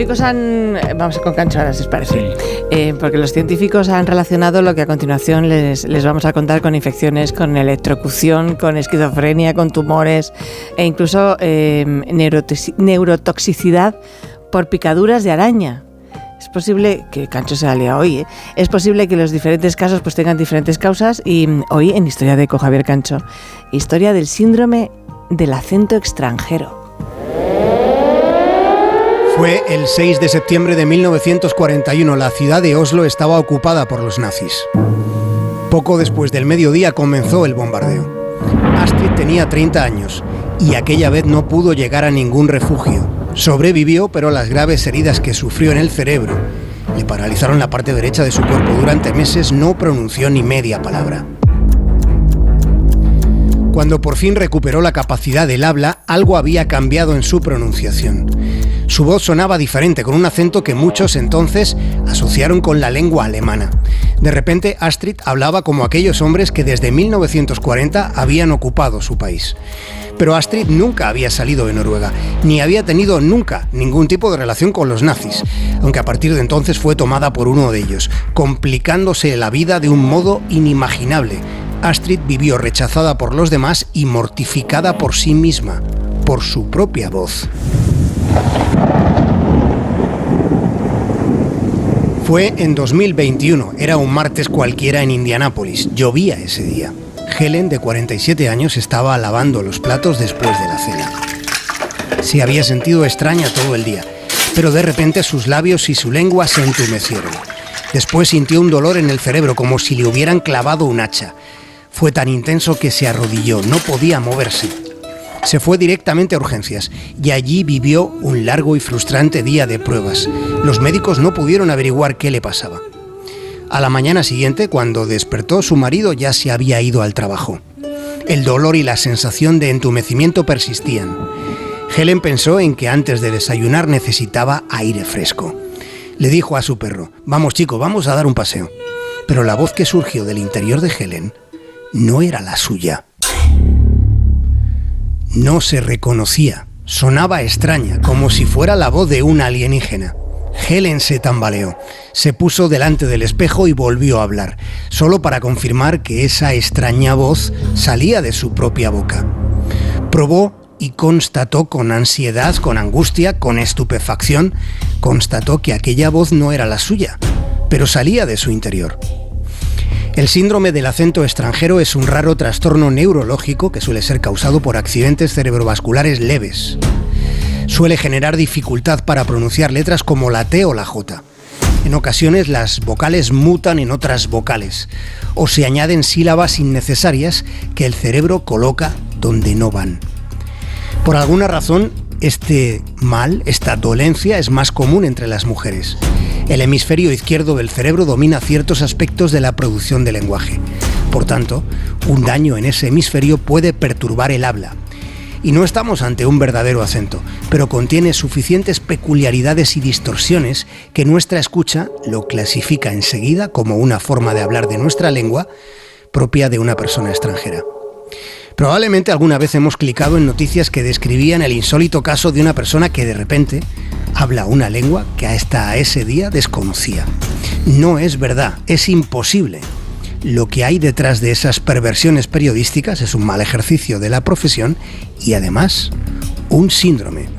científicos han... Vamos con Cancho ahora, si os parece. Eh, porque los científicos han relacionado lo que a continuación les, les vamos a contar con infecciones, con electrocución, con esquizofrenia, con tumores e incluso eh, neurotoxicidad por picaduras de araña. Es posible que Cancho se ha hoy, ¿eh? es posible que los diferentes casos pues tengan diferentes causas y mm, hoy en Historia de Eco Javier Cancho, historia del síndrome del acento extranjero. Fue el 6 de septiembre de 1941. La ciudad de Oslo estaba ocupada por los nazis. Poco después del mediodía comenzó el bombardeo. Astrid tenía 30 años y aquella vez no pudo llegar a ningún refugio. Sobrevivió, pero las graves heridas que sufrió en el cerebro le paralizaron la parte derecha de su cuerpo. Durante meses no pronunció ni media palabra. Cuando por fin recuperó la capacidad del habla, algo había cambiado en su pronunciación. Su voz sonaba diferente, con un acento que muchos entonces asociaron con la lengua alemana. De repente, Astrid hablaba como aquellos hombres que desde 1940 habían ocupado su país. Pero Astrid nunca había salido de Noruega, ni había tenido nunca ningún tipo de relación con los nazis, aunque a partir de entonces fue tomada por uno de ellos, complicándose la vida de un modo inimaginable. Astrid vivió rechazada por los demás y mortificada por sí misma, por su propia voz. Fue en 2021, era un martes cualquiera en Indianápolis, llovía ese día. Helen, de 47 años, estaba lavando los platos después de la cena. Se había sentido extraña todo el día, pero de repente sus labios y su lengua se entumecieron. Después sintió un dolor en el cerebro como si le hubieran clavado un hacha. Fue tan intenso que se arrodilló, no podía moverse. Se fue directamente a urgencias y allí vivió un largo y frustrante día de pruebas. Los médicos no pudieron averiguar qué le pasaba. A la mañana siguiente, cuando despertó, su marido ya se había ido al trabajo. El dolor y la sensación de entumecimiento persistían. Helen pensó en que antes de desayunar necesitaba aire fresco. Le dijo a su perro, vamos chico, vamos a dar un paseo. Pero la voz que surgió del interior de Helen no era la suya. No se reconocía, sonaba extraña, como si fuera la voz de un alienígena. Helen se tambaleó, se puso delante del espejo y volvió a hablar, solo para confirmar que esa extraña voz salía de su propia boca. Probó y constató con ansiedad, con angustia, con estupefacción, constató que aquella voz no era la suya, pero salía de su interior. El síndrome del acento extranjero es un raro trastorno neurológico que suele ser causado por accidentes cerebrovasculares leves. Suele generar dificultad para pronunciar letras como la T o la J. En ocasiones las vocales mutan en otras vocales o se añaden sílabas innecesarias que el cerebro coloca donde no van. Por alguna razón, este mal, esta dolencia es más común entre las mujeres. El hemisferio izquierdo del cerebro domina ciertos aspectos de la producción de lenguaje. Por tanto, un daño en ese hemisferio puede perturbar el habla. Y no estamos ante un verdadero acento, pero contiene suficientes peculiaridades y distorsiones que nuestra escucha lo clasifica enseguida como una forma de hablar de nuestra lengua propia de una persona extranjera. Probablemente alguna vez hemos clicado en noticias que describían el insólito caso de una persona que de repente habla una lengua que hasta ese día desconocía. No es verdad, es imposible. Lo que hay detrás de esas perversiones periodísticas es un mal ejercicio de la profesión y además un síndrome.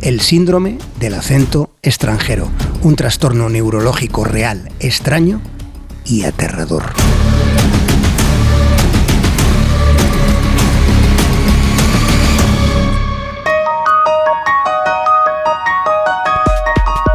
El síndrome del acento extranjero, un trastorno neurológico real, extraño y aterrador.